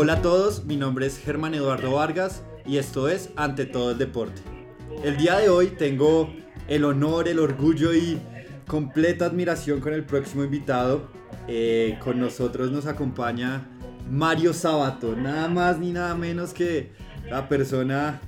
Hola a todos, mi nombre es Germán Eduardo Vargas y esto es Ante todo el deporte. El día de hoy tengo el honor, el orgullo y completa admiración con el próximo invitado. Eh, con nosotros nos acompaña Mario Sabato, nada más ni nada menos que la persona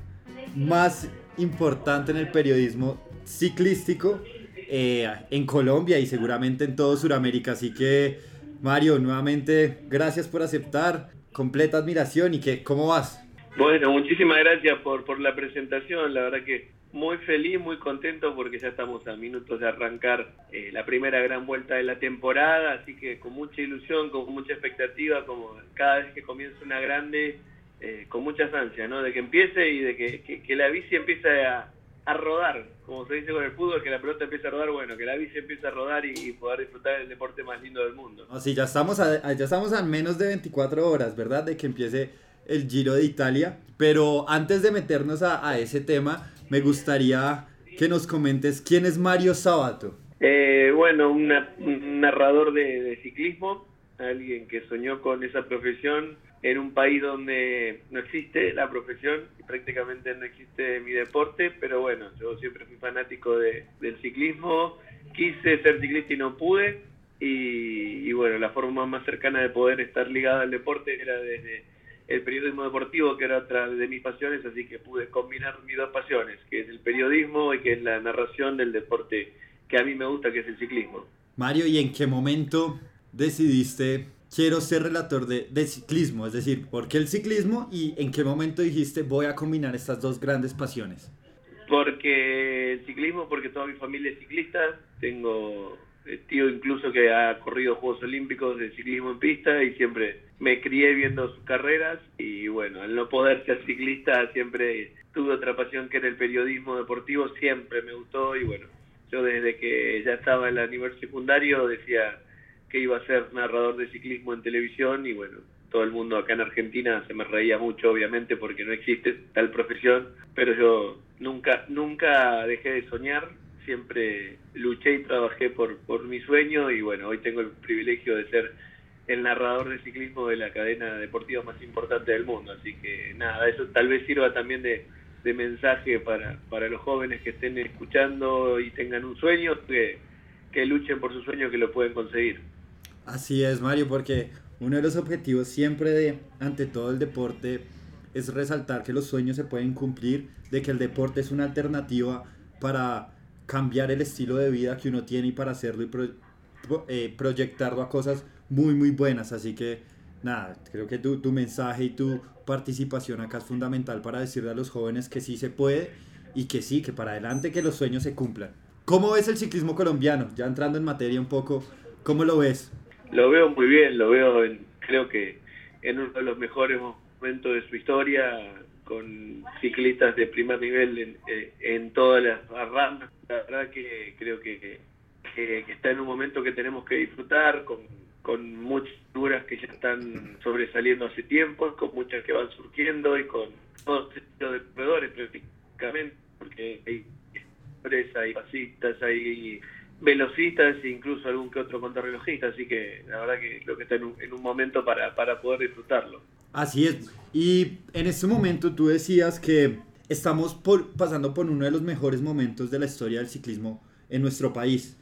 más importante en el periodismo ciclístico eh, en Colombia y seguramente en todo Sudamérica. Así que, Mario, nuevamente, gracias por aceptar, completa admiración y que, ¿cómo vas? Bueno, muchísimas gracias por, por la presentación, la verdad que muy feliz, muy contento porque ya estamos a minutos de arrancar eh, la primera gran vuelta de la temporada, así que con mucha ilusión, con mucha expectativa, como cada vez que comienza una grande, eh, con muchas ansias, ¿no? De que empiece y de que, que, la bici empiece a, a, rodar, como se dice con el fútbol, que la pelota empiece a rodar, bueno, que la bici empiece a rodar y, poder disfrutar del deporte más lindo del mundo. No, sí, ya estamos, a, ya estamos a menos de 24 horas, ¿verdad? De que empiece el Giro de Italia, pero antes de meternos a, a ese tema, me gustaría que nos comentes quién es Mario Sabato. Eh, bueno, un narrador de, ciclismo, alguien que soñó con esa profesión en un país donde no existe la profesión y prácticamente no existe mi deporte, pero bueno, yo siempre fui fanático de, del ciclismo, quise ser ciclista y no pude, y, y bueno, la forma más cercana de poder estar ligado al deporte era desde el periodismo deportivo, que era otra de mis pasiones, así que pude combinar mis dos pasiones, que es el periodismo y que es la narración del deporte que a mí me gusta, que es el ciclismo. Mario, ¿y en qué momento decidiste quiero ser relator de, de, ciclismo? Es decir, ¿por qué el ciclismo y en qué momento dijiste voy a combinar estas dos grandes pasiones? Porque el ciclismo, porque toda mi familia es ciclista, tengo eh, tío incluso que ha corrido Juegos Olímpicos de ciclismo en pista y siempre me crié viendo sus carreras y bueno, al no poder ser ciclista siempre tuve otra pasión que era el periodismo deportivo, siempre me gustó y bueno, yo desde que ya estaba en el nivel secundario decía que iba a ser narrador de ciclismo en televisión y bueno, todo el mundo acá en Argentina se me reía mucho obviamente porque no existe tal profesión, pero yo nunca nunca dejé de soñar siempre luché y trabajé por, por mi sueño y bueno, hoy tengo el privilegio de ser el narrador de ciclismo de la cadena deportiva más importante del mundo. Así que nada, eso tal vez sirva también de, mensaje para, para los jóvenes que estén escuchando y tengan un sueño, que, que luchen por su sueño, que lo pueden conseguir. Así es, Mario, porque uno de los objetivos siempre de, ante todo el deporte, es resaltar que los sueños se pueden cumplir, de que el deporte es una alternativa para cambiar el estilo de vida que uno tiene y para hacerlo y eh, proyectarlo a cosas muy, muy buenas. Así que, nada, creo que tu, tu mensaje y tu participación acá es fundamental para decirle a los jóvenes que sí se puede y que sí, que para adelante, que los sueños se cumplan. ¿Cómo ves el ciclismo colombiano? Ya entrando en materia un poco, ¿cómo lo ves? Lo veo muy bien, lo veo, creo que en uno de los mejores momentos de su historia, con ciclistas de primer nivel en, eh, en todas las ramas. La verdad que creo que, está en un momento que tenemos que disfrutar, con, con muchas figuras que ya están sobresaliendo hace tiempo, con muchas que van surgiendo y con todo tipo de proveedores prácticamente, porque hay hay pasistas, hay velocistas e incluso algún que otro contrarrelojista, así que la verdad que creo que está en un, en un momento para, para poder disfrutarlo. Así es. Y en este momento tú decías que estamos pasando por uno de los mejores momentos de la historia del ciclismo en nuestro país.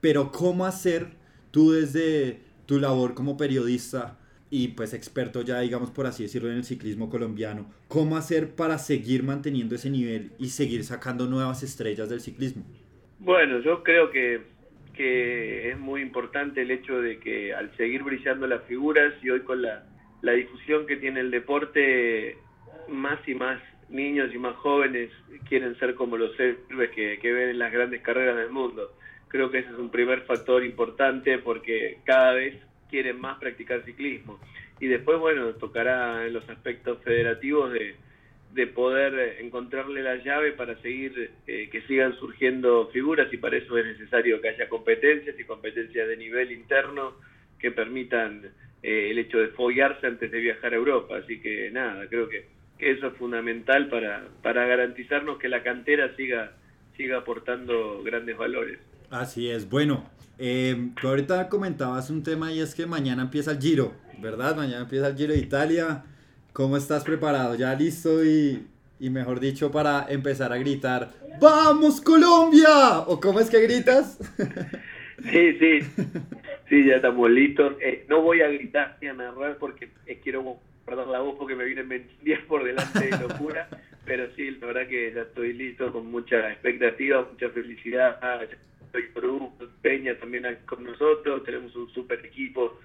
Pero ¿cómo hacer tú desde tu labor como periodista y pues experto ya digamos por así decirlo en el ciclismo colombiano, cómo hacer para seguir manteniendo ese nivel y seguir sacando nuevas estrellas del ciclismo? Bueno, yo creo que, que es muy importante el hecho de que al seguir brillando las figuras y hoy con la la difusión que tiene el deporte, más y más niños y más jóvenes quieren ser como los héroes que, que ven en las grandes carreras del mundo. Creo que ese es un primer factor importante porque cada vez quieren más practicar ciclismo. Y después, bueno, tocará en los aspectos federativos de, de poder encontrarle la llave para seguir, eh, que sigan surgiendo figuras y para eso es necesario que haya competencias y competencias de nivel interno que permitan eh, el hecho de follarse antes de viajar a Europa. Así que nada, creo que, eso es fundamental para, para garantizarnos que la cantera siga, siga aportando grandes valores. Así es, bueno, eh, tú ahorita comentabas un tema y es que mañana empieza el Giro, ¿verdad? Mañana empieza el Giro de Italia. ¿Cómo estás preparado? ¿Ya listo y, y mejor dicho para empezar a gritar ¡Vamos Colombia! ¿O cómo es que gritas? Sí, sí, sí, ya estamos listos. Eh, no voy a gritar ni a narrar porque eh, quiero guardar la voz porque me vienen 20 días por delante de locura, pero sí, la verdad que ya estoy listo con mucha expectativa, mucha felicidad. Estoy por Peña también con nosotros, tenemos un super equipo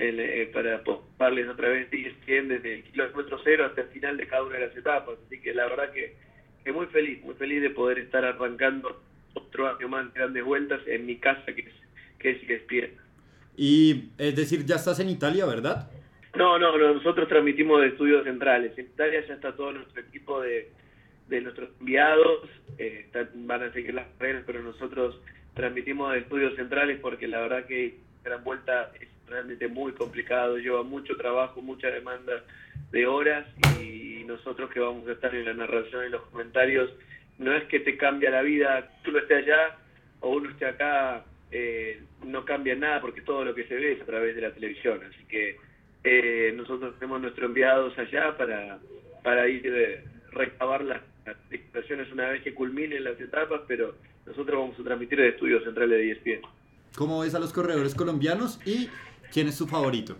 eh, para darles otra vez 10 desde el kilómetro cero hasta el final de cada una de las etapas. Así que la verdad que, que muy feliz, muy feliz de poder estar arrancando otro año más de grandes vueltas en mi casa, que es, que es ESPN. Y es decir, ya estás en Italia, ¿verdad? No, no, nosotros transmitimos de estudios centrales. En Italia ya está todo nuestro equipo de, de nuestros enviados, eh, van a seguir las reglas, pero nosotros transmitimos de estudios centrales porque la verdad que Gran Vuelta es realmente muy complicado, lleva mucho trabajo, mucha demanda de horas y nosotros que vamos a estar en la narración y los comentarios no es que te cambia la vida, tú lo estés allá o uno esté acá, eh, no cambia nada porque todo lo que se ve es a través de la televisión. Así que eh, nosotros tenemos nuestros enviados allá para, para ir eh, recabar las, las una vez que culminen las etapas, pero nosotros vamos a transmitir el estudio central de ESPN. ¿Cómo ves a los corredores colombianos y quién es su favorito?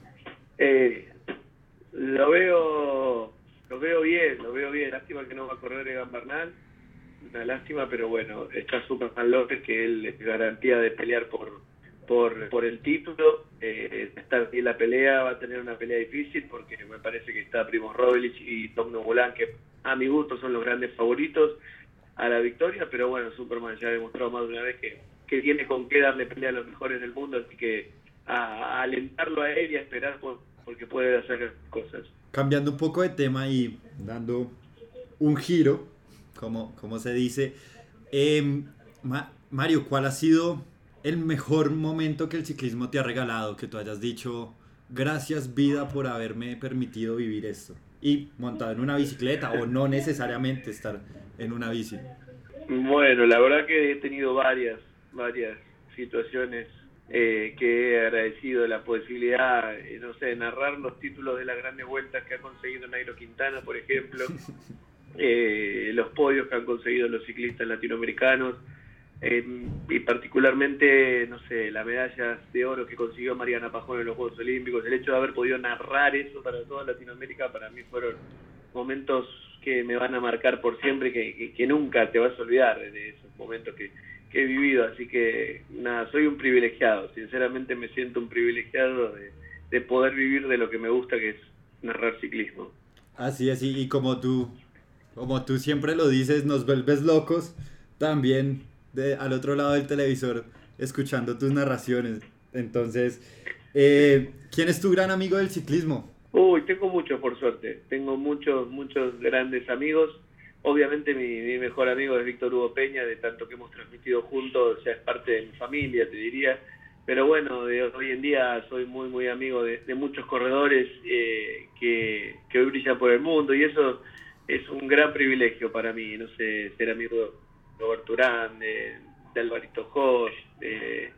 lo veo lo veo bien, lo veo bien. Lástima que no va a correr Egan Bernal una lástima, pero bueno, está Superman López, que él es garantía de pelear por, por, por el título. Eh, estar en la pelea, va a tener una pelea difícil porque me parece que está Primo Roglic y Tom Novolan, que a mi gusto son los grandes favoritos a la victoria, pero bueno, Superman ya ha demostrado más de una vez que, que tiene con qué darle pelea a los mejores del mundo, así que a, alentarlo a él y a esperar por, porque puede hacer cosas. Cambiando un poco de tema y dando un giro, como, como se dice. Em, Mario, ¿cuál ha sido el mejor momento que el ciclismo te ha regalado? Que tú hayas dicho, gracias vida por haberme permitido vivir esto. Y montado en una bicicleta o no necesariamente estar en una bici. Bueno, la verdad que he tenido varias, varias situaciones eh, que he agradecido la posibilidad, eh, no sé, de narrar los títulos de las grandes vueltas que ha conseguido Nairo Quintana, por ejemplo. eh, los podios que han conseguido los ciclistas latinoamericanos eh, y particularmente, no sé, la medalla de oro que consiguió Mariana Pajón en los Juegos Olímpicos, el hecho de haber podido narrar eso para toda Latinoamérica, para mí fueron momentos que me van a marcar por siempre, que, que, nunca te vas a olvidar de esos momentos que, que, he vivido. Así que, nada, soy un privilegiado, sinceramente me siento un privilegiado de, de poder vivir de lo que me gusta, que es narrar ciclismo. Así, así, y como tú como tú siempre lo dices, nos vuelves locos también de, al otro lado del televisor escuchando tus narraciones. Entonces, eh, ¿quién es tu gran amigo del ciclismo? Uy, tengo muchos, por suerte. Tengo muchos, muchos grandes amigos. Obviamente mi, mejor amigo es Víctor Hugo Peña, de tanto que hemos transmitido juntos, ya es parte de mi familia, te diría. Pero bueno, de hoy en día soy muy, muy amigo de, muchos corredores eh, que, hoy brillan por el mundo y eso es un gran privilegio para mí, no sé, ser amigo de Roberto Urán, de, Alvarito Josh, de,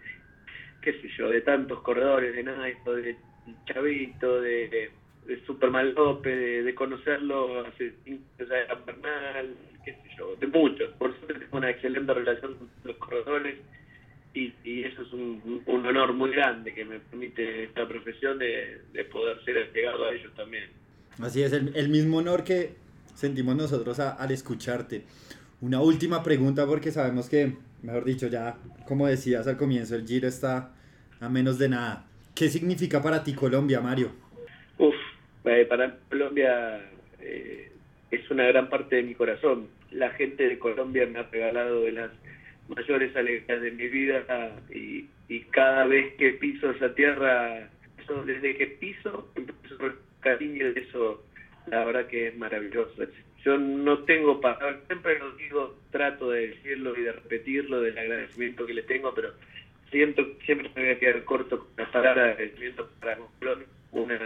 qué sé yo, de tantos corredores, de Naito, de Chavito, de, de Superman López, de, conocerlo hace años de Bernal, qué sé yo, de muchos. Por suerte tengo una excelente relación con los corredores y, y eso es un, un, honor muy grande que me permite esta profesión de, de poder ser llegado a ellos también. Así es, el, el mismo honor que sentimos nosotros al escucharte. Una última pregunta porque sabemos que, mejor dicho, ya como decías al comienzo, el Giro está a menos de nada. ¿Qué significa para ti Colombia, Mario? Eh, para Colombia eh, es una gran parte de mi corazón. La gente de Colombia me ha regalado de las mayores alegrías de mi vida y, y cada vez que piso esa tierra, eso, desde que piso, empiezo con cariño de eso la verdad que es maravilloso. Yo no tengo palabras, siempre lo digo, trato de decirlo y de repetirlo del agradecimiento que le tengo, pero siento siempre me voy a quedar corto con las palabras de agradecimiento para una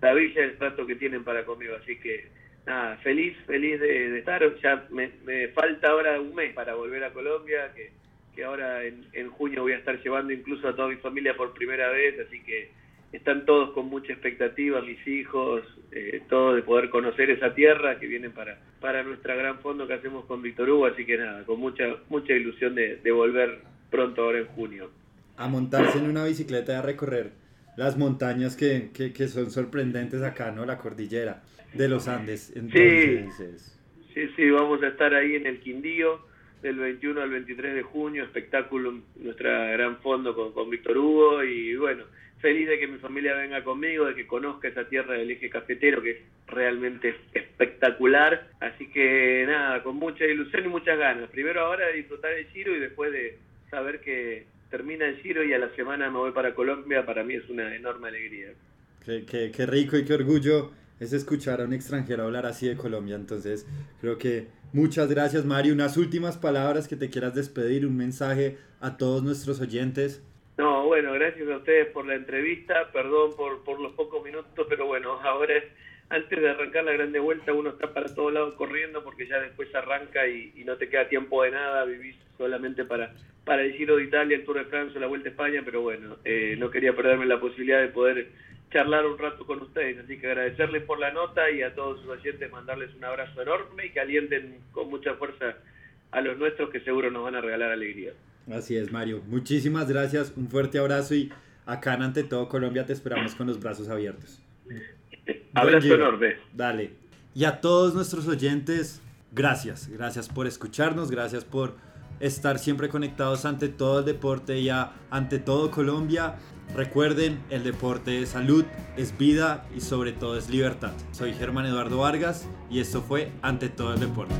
maravilla el trato que tienen para conmigo, así que nada, feliz, feliz de, estar, ya me, me, falta ahora un mes para volver a Colombia, que, que ahora en, en junio voy a estar llevando incluso a toda mi familia por primera vez, así que están todos con mucha expectativa, mis hijos, eh, todos de poder conocer esa tierra que viene para, para nuestra gran fondo que hacemos con Víctor Hugo, así que nada, con mucha, mucha ilusión de, de volver pronto ahora en junio. A montarse en una bicicleta a recorrer las montañas que, que, que, son sorprendentes acá, ¿no? La cordillera de los Andes. Entonces, sí, sí, sí, vamos a estar ahí en el Quindío del 21 al 23 de junio, espectáculo, nuestra gran fondo con, con Víctor Hugo y bueno, feliz de que mi familia venga conmigo, de que conozca esa tierra del eje cafetero que es realmente espectacular. Así que nada, con mucha ilusión y muchas ganas. Primero ahora de disfrutar el giro y después de saber que termina el giro y a la semana me voy para Colombia, para mí es una enorme alegría. Qué, qué, qué rico y qué orgullo es escuchar a un extranjero hablar así de Colombia. Entonces, creo que muchas gracias, Mario. Unas últimas palabras que te quieras despedir, un mensaje a todos nuestros oyentes. No, bueno, gracias a ustedes por la entrevista. Perdón por, por los pocos minutos, pero bueno, ahora es, antes de arrancar la grande vuelta uno está para todos lados corriendo porque ya después arranca y, no te queda tiempo de nada, vivís solamente para, para el Giro de Italia, el Tour de Francia, la Vuelta a España, pero bueno, eh, no quería perderme la posibilidad de poder charlar un rato con ustedes, así que agradecerles por la nota y a todos sus oyentes mandarles un abrazo enorme y que alienten con mucha fuerza a los nuestros que seguro nos van a regalar alegría. Así es, Mario. Muchísimas gracias, un fuerte abrazo y acá en Ante Todo Colombia te esperamos con los brazos abiertos. Abrazo enorme. Dale. Y a todos nuestros oyentes, gracias. Gracias por escucharnos, gracias por estar siempre conectados ante todo el deporte y ante todo Colombia. Recuerden, el deporte es salud, es vida y sobre todo es libertad. Soy Germán Eduardo Vargas y esto fue Ante todo el deporte.